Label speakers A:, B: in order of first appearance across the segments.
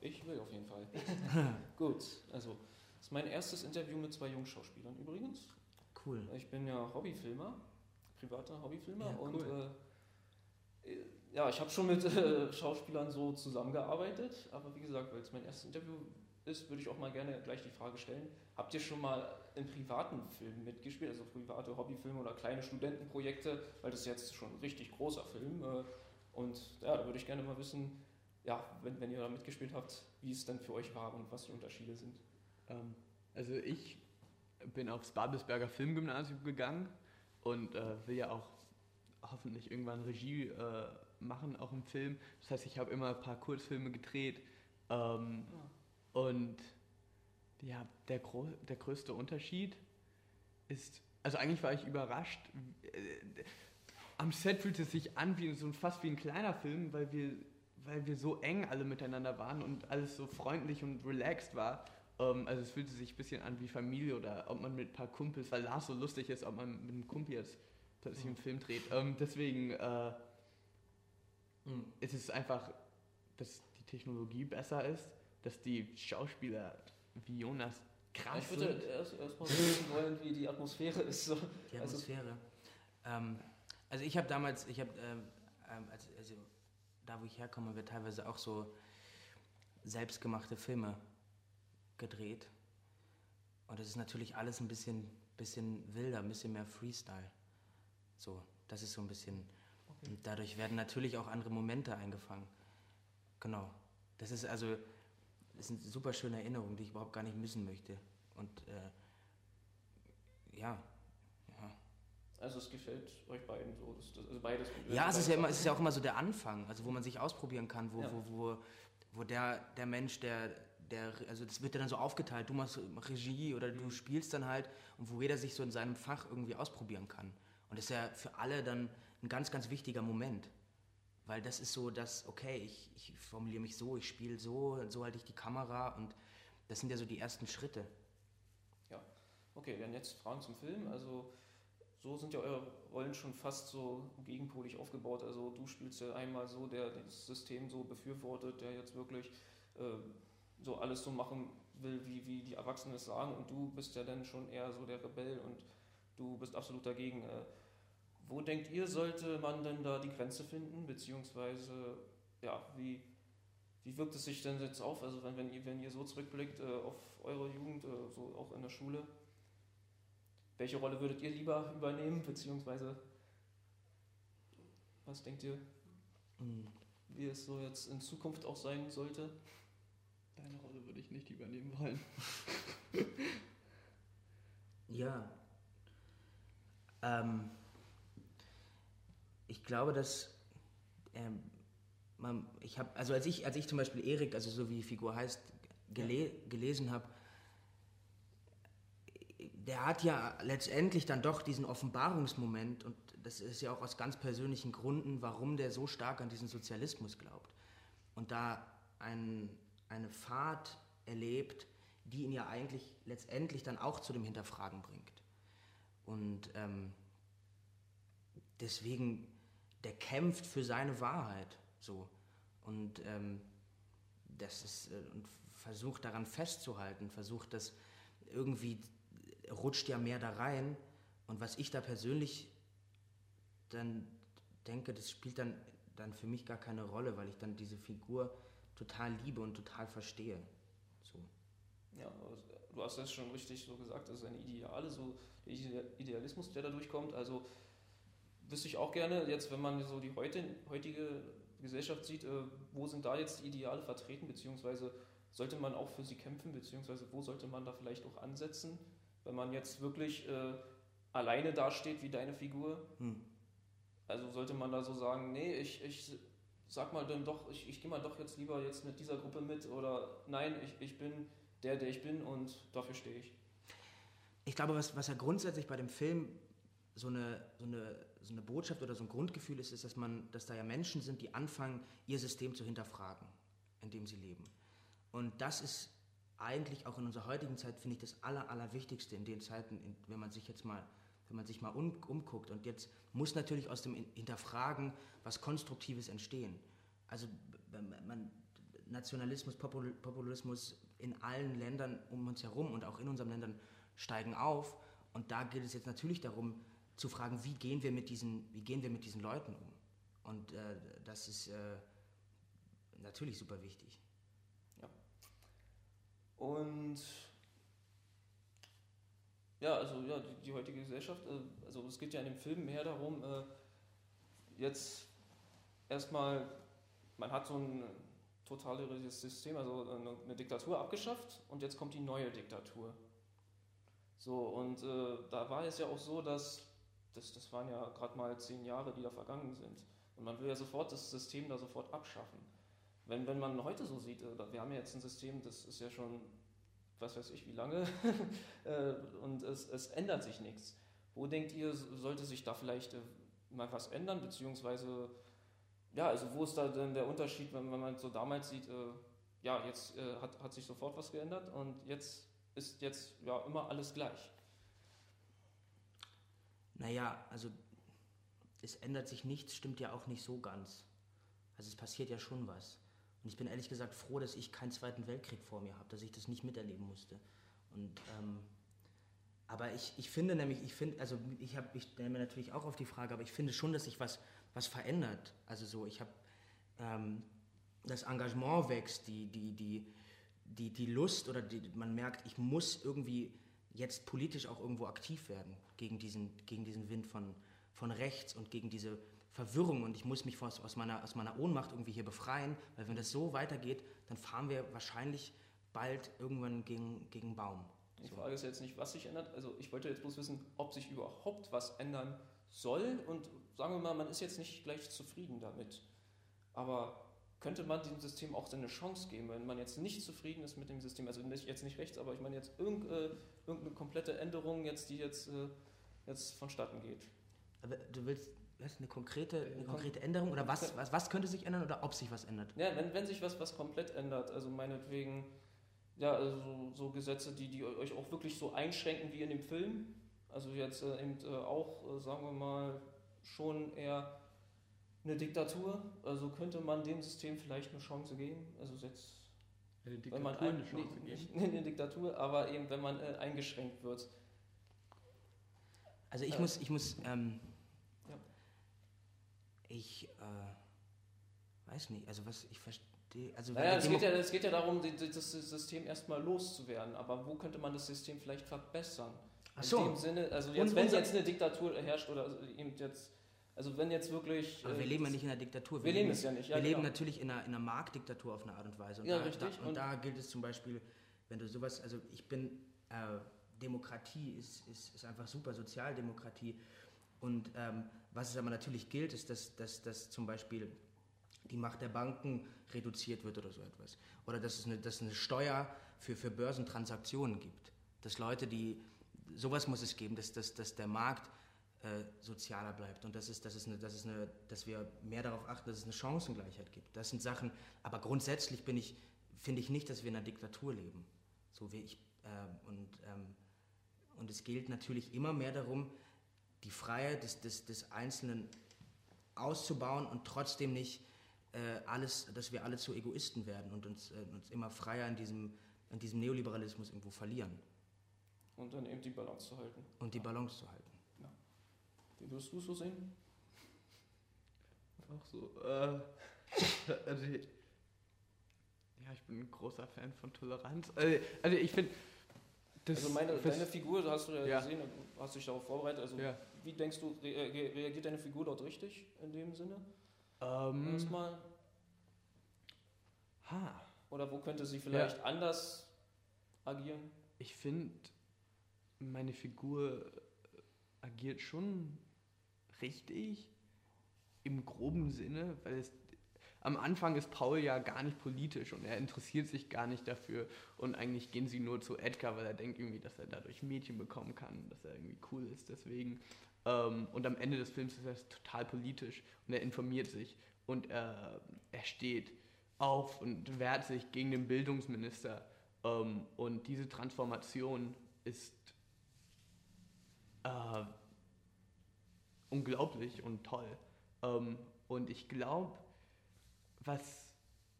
A: ich will auf jeden Fall. Gut, also das ist mein erstes Interview mit zwei Jungschauspielern übrigens.
B: Cool.
A: Ich bin ja Hobbyfilmer, privater Hobbyfilmer
B: Ja,
A: und
B: cool.
A: äh, äh, ja, ich habe schon mit äh, Schauspielern so zusammengearbeitet, aber wie gesagt, weil es mein erstes Interview ist, würde ich auch mal gerne gleich die Frage stellen, habt ihr schon mal in privaten Filmen mitgespielt, also private Hobbyfilme oder kleine Studentenprojekte, weil das ist jetzt schon ein richtig großer Film äh, und ja, da würde ich gerne mal wissen, ja, wenn, wenn ihr da mitgespielt habt, wie es dann für euch war und was die Unterschiede sind.
C: Ähm, also ich bin aufs Babelsberger Filmgymnasium gegangen und äh, will ja auch hoffentlich irgendwann Regie äh, machen, auch im Film. Das heißt, ich habe immer ein paar Kurzfilme gedreht. Ähm, Und ja, der, gro der größte Unterschied ist, also eigentlich war ich überrascht. äh, Am Set fühlte es sich an wie so ein, fast wie ein kleiner Film, weil wir, weil wir so eng alle miteinander waren und alles so freundlich und relaxed war. Ähm, also es fühlte sich ein bisschen an wie Familie oder ob man mit ein paar Kumpels, weil Lars so lustig ist, ob man mit einem Kumpel jetzt plötzlich einen Film dreht. Ähm, deswegen äh,
B: Mhm.
C: ist es einfach, dass die Technologie besser ist, dass die Schauspieler wie Jonas krass
A: ich würde
C: sind.
A: erst, erst mal wissen wollen, wie die Atmosphäre ist. So.
B: Die
A: Also-
B: Atmosphäre. ähm, also ich habe damals, ich habe, ähm, ähm, also, also da wo ich herkomme, wird teilweise auch so selbstgemachte Filme gedreht. Und das ist natürlich alles ein bisschen, bisschen wilder, ein bisschen mehr Freestyle. So, das ist so ein bisschen. Und dadurch werden natürlich auch andere Momente eingefangen. Genau. Das ist also, das ist eine super schöne Erinnerung, die ich überhaupt gar nicht missen möchte. Und äh, ja.
A: Also es gefällt euch beiden so, das, das, also beides.
B: Ja, es ist ja, immer, es ist ja auch immer so der Anfang, also wo man sich ausprobieren kann, wo,
A: Ja.
B: wo, wo, wo der, der Mensch, der, der, also das wird ja dann so aufgeteilt, du machst Regie oder
A: Mhm.
B: du spielst dann halt und wo jeder sich so in seinem Fach irgendwie ausprobieren kann. Und das ist ja für alle dann ein ganz, ganz wichtiger Moment. Weil das ist so, dass, okay, ich, ich formuliere mich so, ich spiele so, so halte ich die Kamera und das sind ja so die ersten Schritte.
A: Ja, okay, dann jetzt Fragen zum Film. Also so sind ja eure Rollen schon fast so gegenpolig aufgebaut. Also du spielst ja einmal so, der das System so befürwortet, der jetzt wirklich äh, so alles so machen will, wie, wie die Erwachsenen es sagen. Und du bist ja dann schon eher so der Rebell und du bist absolut dagegen. Äh, wo denkt ihr, sollte man denn da die Grenze finden? Beziehungsweise, ja, wie, wie wirkt es sich denn jetzt auf? Also wenn, wenn, ihr, wenn ihr so zurückblickt äh, auf eure Jugend, äh, so auch in der Schule, welche Rolle würdet ihr lieber übernehmen? Beziehungsweise, was denkt ihr,
B: Mhm.
A: wie es so jetzt in Zukunft auch sein sollte?
C: Deine Rolle würde ich nicht übernehmen wollen.
B: Ja. Ähm, ich glaube, dass ähm, man, ich habe, also als ich, als ich zum Beispiel Erik, also so wie die Figur heißt, gele gelesen habe, der hat ja letztendlich dann doch diesen Offenbarungsmoment und das ist ja auch aus ganz persönlichen Gründen, warum der so stark an diesen Sozialismus glaubt. Und da ein, eine Fahrt erlebt, die ihn ja eigentlich letztendlich dann auch zu dem Hinterfragen bringt. Und ähm, deswegen, der kämpft für seine Wahrheit so. Und ähm, das ist, äh, und versucht daran festzuhalten, versucht das irgendwie, rutscht ja mehr da rein. Und was ich da persönlich dann denke, das spielt dann, dann für mich gar keine Rolle, weil ich dann diese Figur total liebe und total verstehe. So.
A: Ja, du hast das schon richtig so gesagt, das ist eine Ideale, so der Ide- Idealismus, der da durchkommt. Also wüsste ich auch gerne, jetzt wenn man so die heute, heutige Gesellschaft sieht, äh, wo sind da jetzt die Ideale vertreten, beziehungsweise sollte man auch für sie kämpfen, beziehungsweise wo sollte man da vielleicht auch ansetzen, wenn man jetzt wirklich äh, alleine dasteht wie deine Figur?
B: Hm.
A: Also sollte man da so sagen, nee, ich, ich sag mal dann doch, ich, ich gehe mal doch jetzt lieber jetzt mit dieser Gruppe mit oder nein, ich, ich bin der, der ich bin und dafür stehe ich.
B: Ich glaube, was, was ja grundsätzlich bei dem Film so eine, so, eine, so eine Botschaft oder so ein Grundgefühl ist, ist, dass, man, dass da ja Menschen sind, die anfangen, ihr System zu hinterfragen, in dem sie leben. Und das ist eigentlich auch in unserer heutigen Zeit, finde ich, das Aller, Allerwichtigste in den Zeiten, in, wenn man sich jetzt mal, wenn man sich mal um, umguckt. Und jetzt muss natürlich aus dem Hinterfragen was Konstruktives entstehen. Also man, Nationalismus, Popul Populismus in allen Ländern um uns herum und auch in unseren Ländern steigen auf. Und da geht es jetzt natürlich darum, zu fragen, wie gehen wir mit diesen, wie gehen wir mit diesen Leuten um? Und äh, das ist äh, natürlich super wichtig.
A: Und ja, also ja, die, die heutige Gesellschaft, äh, also es geht ja in dem Film mehr darum, äh, jetzt erstmal, man hat so ein totalitäres System, also eine, eine, Diktatur abgeschafft und jetzt kommt die neue Diktatur. So, und äh, da war es ja auch so, dass das, das waren ja gerade mal zehn Jahre, die da vergangen sind. Und man will ja sofort das System da sofort abschaffen. Wenn, wenn man heute so sieht, äh, wir haben ja jetzt ein System, das ist ja schon, was weiß ich, wie lange, äh, und es, es ändert sich nichts. Wo denkt ihr, sollte sich da vielleicht äh, mal was ändern, beziehungsweise, ja, also wo ist da denn der Unterschied, wenn, wenn man so damals sieht, ja, jetzt hat, hat sich sofort was geändert und jetzt ist jetzt ja immer alles gleich.
B: Naja, also es ändert sich nichts, stimmt ja auch nicht so ganz. Also es passiert ja schon was. Und ich bin ehrlich gesagt froh, dass ich keinen Zweiten Weltkrieg vor mir habe, dass ich das nicht miterleben musste. Und, ähm, aber ich, ich finde nämlich, ich finde, also ich habe, ich stelle mir natürlich auch auf die Frage, aber ich finde schon, dass sich was, was verändert. Also so, ich habe, ähm, das Engagement wächst, die, die, die, die, die Lust oder die, man merkt, ich muss irgendwie jetzt politisch auch irgendwo aktiv werden gegen diesen, gegen diesen Wind von, von rechts und gegen diese Verwirrung und ich muss mich aus, aus, meiner, aus meiner Ohnmacht irgendwie hier befreien, weil wenn das so weitergeht, dann fahren wir wahrscheinlich bald irgendwann gegen, gegen Baum.
A: Die Frage ist jetzt nicht, was sich ändert. Also ich wollte jetzt bloß wissen, ob sich überhaupt was ändern soll und sagen wir mal, man ist jetzt nicht gleich zufrieden damit. Aber könnte man dem System auch eine Chance geben, wenn man jetzt nicht zufrieden ist mit dem System, also nicht, jetzt nicht rechts, aber ich meine jetzt irgendeine, äh, irgendeine komplette Änderung jetzt, die jetzt, äh, jetzt vonstatten geht.
B: Aber du willst eine konkrete, eine konkrete Änderung oder was, was, was könnte sich ändern oder ob sich was ändert?
A: Ja, wenn, wenn sich was, was komplett ändert, also meinetwegen, ja, also so, so Gesetze, die, die euch auch wirklich so einschränken wie in dem Film, also jetzt äh, eben äh, auch, äh, sagen wir mal, schon eher eine Diktatur, also könnte man dem System vielleicht eine Chance geben, also jetzt
C: eine Diktatur wenn man ein, eine Chance
A: geben. Nicht eine Diktatur, aber eben wenn man äh, eingeschränkt wird.
B: Also ich äh, muss, ich muss, ähm. Ich äh, weiß nicht, also was ich verstehe. Also
A: naja, es geht, ja, es geht ja darum, das System erstmal loszuwerden, aber wo könnte man das System vielleicht verbessern?
B: Ach so.
A: In dem Sinne, also jetzt, wenn jetzt eine Diktatur herrscht oder eben jetzt also wenn jetzt wirklich...
B: Aber wir leben ja nicht in einer Diktatur.
A: Wir, wir leben es ja nicht.
B: Ja, wir genau. leben natürlich in einer, in einer Marktdiktatur auf eine Art und Weise. Und
A: ja,
B: da,
A: richtig.
B: Da, und, und, da gilt es zum Beispiel, wenn du sowas, also ich bin, äh, Demokratie ist, ist, ist einfach super, Sozialdemokratie. Und ähm, was es aber natürlich gilt, ist, dass, dass, dass zum Beispiel die Macht der Banken reduziert wird oder so etwas. Oder dass es eine, dass eine Steuer für, für Börsentransaktionen gibt. Dass Leute, die, sowas muss es geben, dass, dass, dass der Markt äh, sozialer bleibt und das ist, das ist eine, das ist eine, dass wir mehr darauf achten, dass es eine Chancengleichheit gibt. Das sind Sachen, aber grundsätzlich bin ich, finde ich nicht, dass wir in einer Diktatur leben. So wie ich, äh, und, ähm, und es gilt natürlich immer mehr darum, die Freiheit des, des, des Einzelnen auszubauen und trotzdem nicht äh, alles, dass wir alle zu Egoisten werden und uns, äh, uns immer freier in diesem, in diesem Neoliberalismus irgendwo verlieren.
A: Und dann eben die Balance zu halten.
B: Und die Balance zu halten.
A: Wie würdest du so sehen?
C: Auch so. Äh, also, ja, ich bin ein großer Fan von Toleranz. Also, also ich finde.
A: Also meine, deine Figur, hast du ja, ja, gesehen, hast dich darauf vorbereitet. Also ja. Wie denkst du, reagiert deine Figur dort richtig in dem Sinne?
C: Ähm,
A: Erstmal.
C: Ha.
A: Oder wo könnte sie vielleicht ja. anders agieren?
C: Ich finde, meine Figur agiert schon richtig im groben Sinne, weil es am Anfang ist Paul ja gar nicht politisch und er interessiert sich gar nicht dafür und eigentlich gehen sie nur zu Edgar, weil er denkt irgendwie, dass er dadurch Mädchen bekommen kann, dass er irgendwie cool ist deswegen. Ähm, und am Ende des Films ist er total politisch und er informiert sich und er, er steht auf und wehrt sich gegen den Bildungsminister. Ähm, und diese Transformation ist äh, unglaublich und toll. Ähm, und ich glaube, was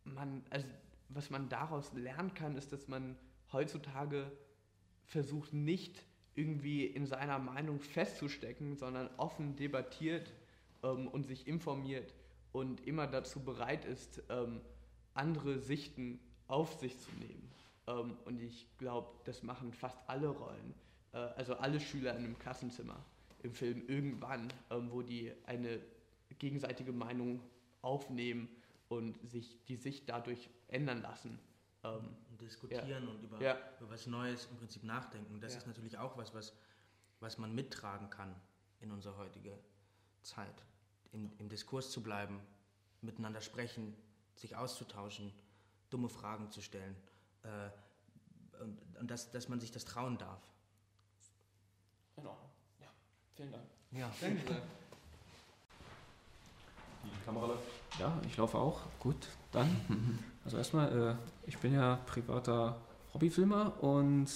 C: man, also was man daraus lernen kann, ist, dass man heutzutage versucht, nicht irgendwie in seiner Meinung festzustecken, sondern offen debattiert ähm, und sich informiert und immer dazu bereit ist, ähm, andere Sichten auf sich zu nehmen. Ähm, und ich glaube, das machen fast alle Rollen, äh, also alle Schüler in einem Klassenzimmer im Film irgendwann, ähm, wo die eine gegenseitige Meinung aufnehmen und sich die Sicht dadurch ändern lassen.
B: Ähm, und diskutieren ja. und über,
C: ja.
B: über was Neues im Prinzip nachdenken. Das
C: Ja.
B: ist natürlich auch was, was, was man mittragen kann in unsere heutige Zeit. Im, Im Diskurs zu bleiben, miteinander sprechen, sich auszutauschen, dumme Fragen zu stellen. Äh, und und dass, dass man sich das trauen darf.
A: In Ordnung. Ja, vielen Dank.
B: Ja.
C: Danke sehr.
D: Die Kamera läuft.
A: Ja, ich laufe auch. Gut, dann. Also erstmal, äh, ich bin ja privater Hobbyfilmer und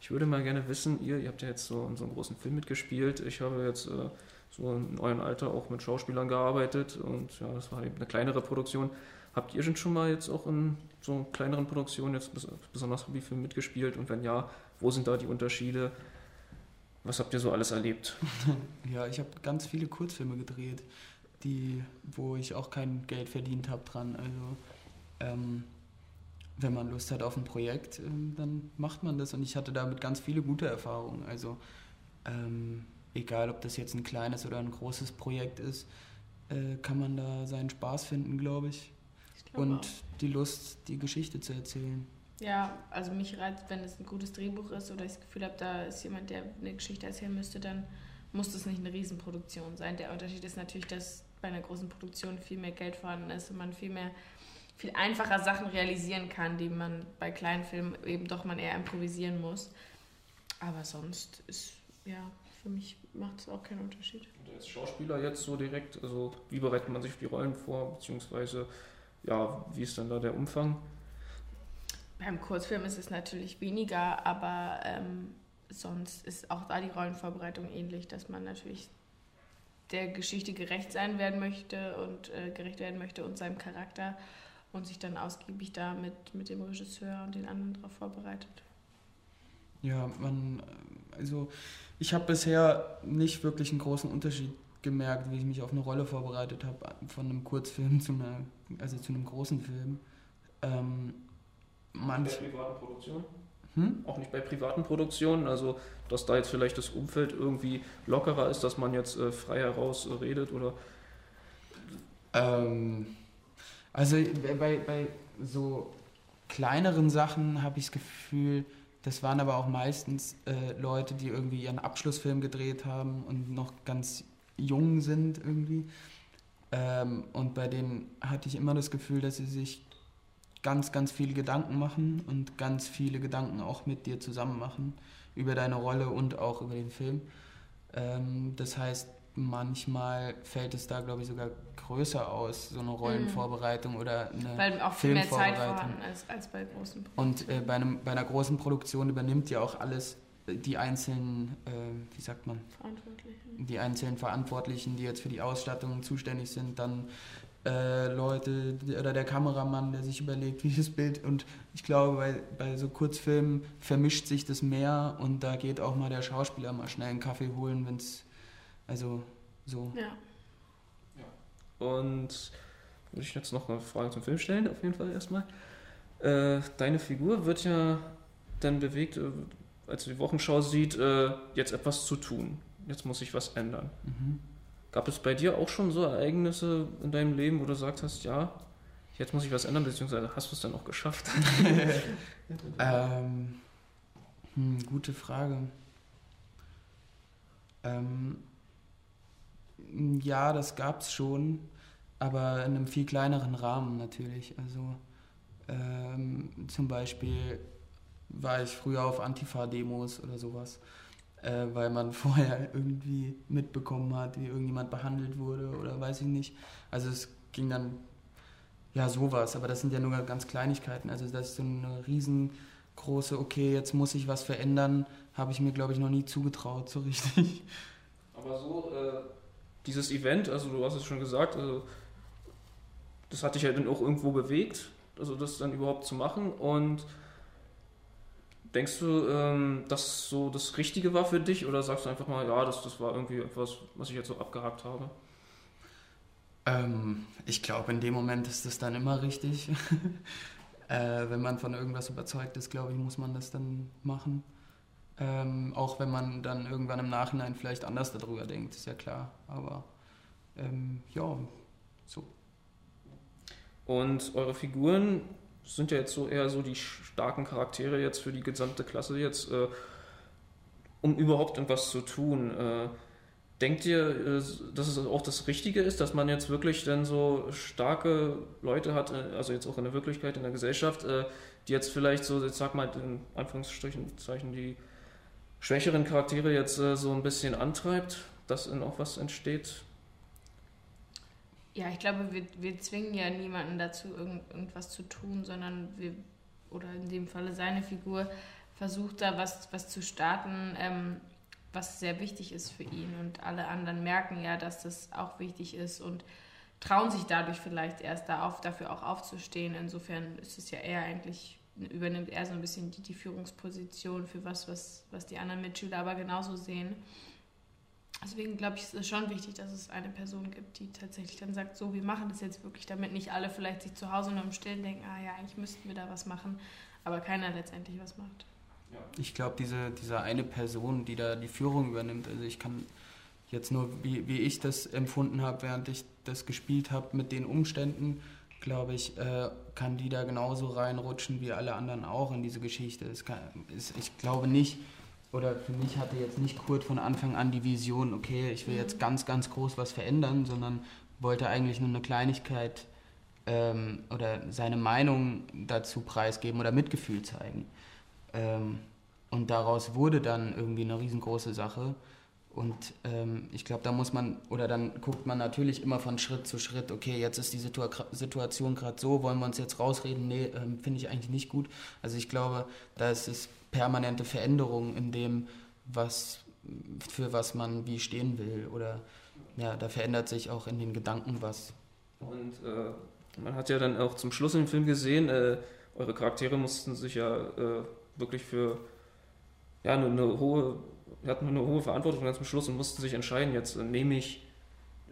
A: ich würde mal gerne wissen, ihr, ihr habt ja jetzt so in so einem großen Film mitgespielt. Ich habe jetzt äh, so in eurem Alter auch mit Schauspielern gearbeitet und ja, das war eben eine kleinere Produktion. Habt ihr schon mal jetzt auch in so kleineren Produktionen jetzt bes besonders Hobbyfilmen mitgespielt und wenn ja, wo sind da die Unterschiede? Was habt ihr so alles erlebt?
E: Ja, ich habe ganz viele Kurzfilme gedreht, die, wo ich auch kein Geld verdient habe dran. Also ähm, wenn man Lust hat auf ein Projekt, ähm, dann macht man das und ich hatte damit ganz viele gute Erfahrungen. Also ähm, egal, ob das jetzt ein kleines oder ein großes Projekt ist, äh, kann man da seinen Spaß finden, glaube ich.
F: Ich glaube
E: Und
F: auch.
E: die Lust, die Geschichte zu erzählen.
F: Ja, also mich reizt, wenn es ein gutes Drehbuch ist oder ich das Gefühl habe, da ist jemand, der eine Geschichte erzählen müsste, dann muss das nicht eine Riesenproduktion sein. Der Unterschied ist natürlich, dass bei einer großen Produktion viel mehr Geld vorhanden ist und man viel mehr, viel einfacher Sachen realisieren kann, die man bei kleinen Filmen eben doch man eher improvisieren muss. Aber sonst ist, ja, für mich macht es auch keinen Unterschied.
A: Und als Schauspieler jetzt so direkt, also wie bereitet man sich die Rollen vor, beziehungsweise ja, wie ist dann da der Umfang?
F: Beim Kurzfilm ist es natürlich weniger, aber ähm, sonst ist auch da die Rollenvorbereitung ähnlich, dass man natürlich der Geschichte gerecht sein werden möchte und äh, gerecht werden möchte und seinem Charakter und sich dann ausgiebig da mit, mit dem Regisseur und den anderen darauf vorbereitet.
E: Ja, man, äh, also ich habe bisher nicht wirklich einen großen Unterschied gemerkt, wie ich mich auf eine Rolle vorbereitet habe, von einem Kurzfilm zu einer, also zu einem großen Film. Ähm, manch,
A: Bei privaten Produktionen?
E: Hm?
A: Auch nicht bei privaten Produktionen, also dass da jetzt vielleicht das Umfeld irgendwie lockerer ist, dass man jetzt äh, frei heraus äh, redet oder
E: Ähm, also bei, bei so kleineren Sachen habe ich das Gefühl, das waren aber auch meistens äh, Leute, die irgendwie ihren Abschlussfilm gedreht haben und noch ganz jung sind irgendwie. Ähm, und bei denen hatte ich immer das Gefühl, dass sie sich ganz, ganz viele Gedanken machen und ganz viele Gedanken auch mit dir zusammen machen über deine Rolle und auch über den Film. Ähm, das heißt, manchmal fällt es da, glaube ich, sogar größer aus, so eine Rollenvorbereitung oder eine
F: Weil auch viel mehr Zeit
E: Filmvorbereitung.
F: vorhanden ist als bei großen
E: Und äh, bei, einem, bei einer großen Produktion übernimmt ja auch alles äh, die einzelnen, äh, wie sagt man,
F: Verantwortlichen.
E: die einzelnen Verantwortlichen, die jetzt für die Ausstattung zuständig sind, dann äh, Leute oder der Kameramann, der sich überlegt, wie das Bild und ich glaube, bei, bei so Kurzfilmen vermischt sich das mehr und da geht auch mal der Schauspieler mal schnell einen Kaffee holen, wenn es, also so.
F: Ja.
A: Und würde ich jetzt noch eine Frage zum Film stellen, auf jeden Fall erstmal. Äh, deine Figur wird ja dann bewegt, äh, als du die Wochenschau sieht, äh, jetzt etwas zu tun. Jetzt muss sich was ändern.
E: Mhm.
A: Gab es bei dir auch schon so Ereignisse in deinem Leben, wo du gesagt hast, ja, jetzt muss ich was ändern, beziehungsweise hast du es dann auch geschafft?
E: Ähm, hm, gute Frage. Ähm, ja, das gab es schon, aber in einem viel kleineren Rahmen natürlich. Also ähm, zum Beispiel war ich früher auf Antifa-Demos oder sowas, äh, weil man vorher irgendwie mitbekommen hat, wie irgendjemand behandelt wurde oder weiß ich nicht. Also es ging dann ja sowas, aber das sind ja nur ganz Kleinigkeiten. Also das ist so eine riesengroße, okay, jetzt muss ich was verändern, habe ich mir glaube ich noch nie zugetraut so richtig.
A: Aber so, äh, dieses Event, also du hast es schon gesagt, also, das hat dich ja dann auch irgendwo bewegt. also das dann überhaupt zu machen und denkst du, ähm, dass so das Richtige war für dich oder sagst du einfach mal, ja, das, das war irgendwie etwas, was ich jetzt so abgehakt habe?
E: Ähm, ich glaube, in dem Moment ist das dann immer richtig. äh, wenn man von irgendwas überzeugt ist, glaube ich, muss man das dann machen. Ähm, auch wenn man dann irgendwann im Nachhinein vielleicht anders darüber denkt, ist ja klar. Aber ähm, ja, so.
A: Und eure Figuren sind ja jetzt so eher so die starken Charaktere jetzt für die gesamte Klasse jetzt, äh, um überhaupt irgendwas zu tun. Äh, denkt ihr, äh, dass es auch das Richtige ist, dass man jetzt wirklich dann so starke Leute hat, äh, also jetzt auch in der Wirklichkeit, in der Gesellschaft, äh, die jetzt vielleicht so, jetzt sag mal in Anführungsstrichen die schwächeren Charaktere jetzt so ein bisschen antreibt, dass dann auch was entsteht?
F: Ja, ich glaube, wir, wir zwingen ja niemanden dazu, irgend, irgendwas zu tun, sondern wir, oder in dem Falle seine Figur, versucht da was, was zu starten, ähm, was sehr wichtig ist für ihn. Und alle anderen merken ja, dass das auch wichtig ist und trauen sich dadurch vielleicht erst da auf, dafür auch aufzustehen. Insofern ist es ja eher eigentlich, übernimmt er so ein bisschen die, die Führungsposition für was, was, was die anderen Mitschüler aber genauso sehen. Deswegen glaube ich, ist es schon wichtig, dass es eine Person gibt, die tatsächlich dann sagt, so, wir machen das jetzt wirklich, damit nicht alle vielleicht sich zu Hause nur im Stillen denken, ah ja, eigentlich müssten wir da was machen, aber keiner letztendlich was macht.
E: Ich glaube, diese, diese eine Person, die da die Führung übernimmt, also ich kann jetzt nur, wie, wie ich das empfunden habe, während ich das gespielt habe mit den Umständen, glaube ich, äh, kann die da genauso reinrutschen wie alle anderen auch in diese Geschichte. Es kann, es, ich glaube nicht, oder für mich hatte jetzt nicht Kurt von Anfang an die Vision, okay, ich will jetzt mhm. ganz, ganz groß was verändern, sondern wollte eigentlich nur eine Kleinigkeit ähm, oder seine Meinung dazu preisgeben oder Mitgefühl zeigen. Ähm, und daraus wurde dann irgendwie eine riesengroße Sache. Und ähm, ich glaube, da muss man, oder dann guckt man natürlich immer von Schritt zu Schritt, okay, jetzt ist die Situa Situation gerade so, wollen wir uns jetzt rausreden? Nee, ähm, finde ich eigentlich nicht gut. Also ich glaube, da ist es permanente Veränderung in dem, was, für was man wie stehen will. Oder ja, da verändert sich auch in den Gedanken was.
A: Und äh, man hat ja dann auch zum Schluss im Film gesehen, äh, eure Charaktere mussten sich ja äh, wirklich für ja, eine, eine hohe, hatten eine hohe Verantwortung ganz zum Schluss und mussten sich entscheiden, jetzt äh, nehme ich,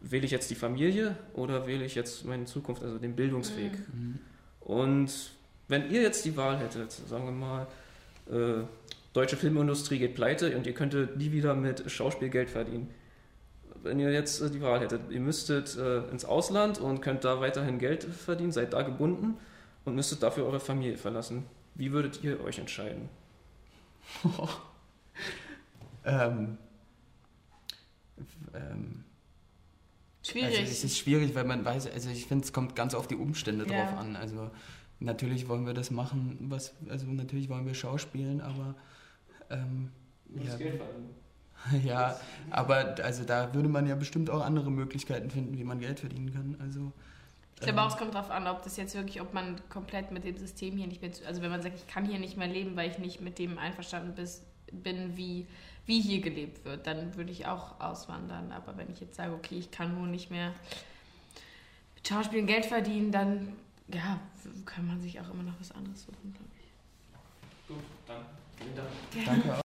A: wähle ich jetzt die Familie oder wähle ich jetzt meine Zukunft, also den Bildungsweg. Mhm. Und wenn ihr jetzt die Wahl hättet, sagen wir mal, äh, deutsche Filmindustrie geht pleite und ihr könntet nie wieder mit Schauspiel Geld verdienen. Wenn ihr jetzt äh, die Wahl hättet, ihr müsstet äh, ins Ausland und könnt da weiterhin Geld verdienen, seid da gebunden und müsstet dafür eure Familie verlassen. Wie würdet ihr euch entscheiden?
E: ähm, ähm,
F: schwierig.
E: Also es ist schwierig, weil man weiß, also ich finde, es kommt ganz auf die Umstände ja. drauf an. Also natürlich wollen wir das machen, was, also natürlich wollen wir schauspielen, aber ähm, ja, ja, aber also da würde man ja bestimmt auch andere Möglichkeiten finden, wie man Geld verdienen kann. Also
F: ich glaube auch, es kommt darauf an, ob das jetzt wirklich, ob man komplett mit dem System hier nicht mehr, also wenn man sagt, ich kann hier nicht mehr leben, weil ich nicht mit dem einverstanden bis, bin, wie, wie hier gelebt wird, dann würde ich auch auswandern. Aber wenn ich jetzt sage, okay, ich kann nur nicht mehr mit Schauspielen Geld verdienen, dann ja, kann man sich auch immer noch was anderes suchen, glaube ich.
A: Gut, dann vielen Dank.
E: Danke auch.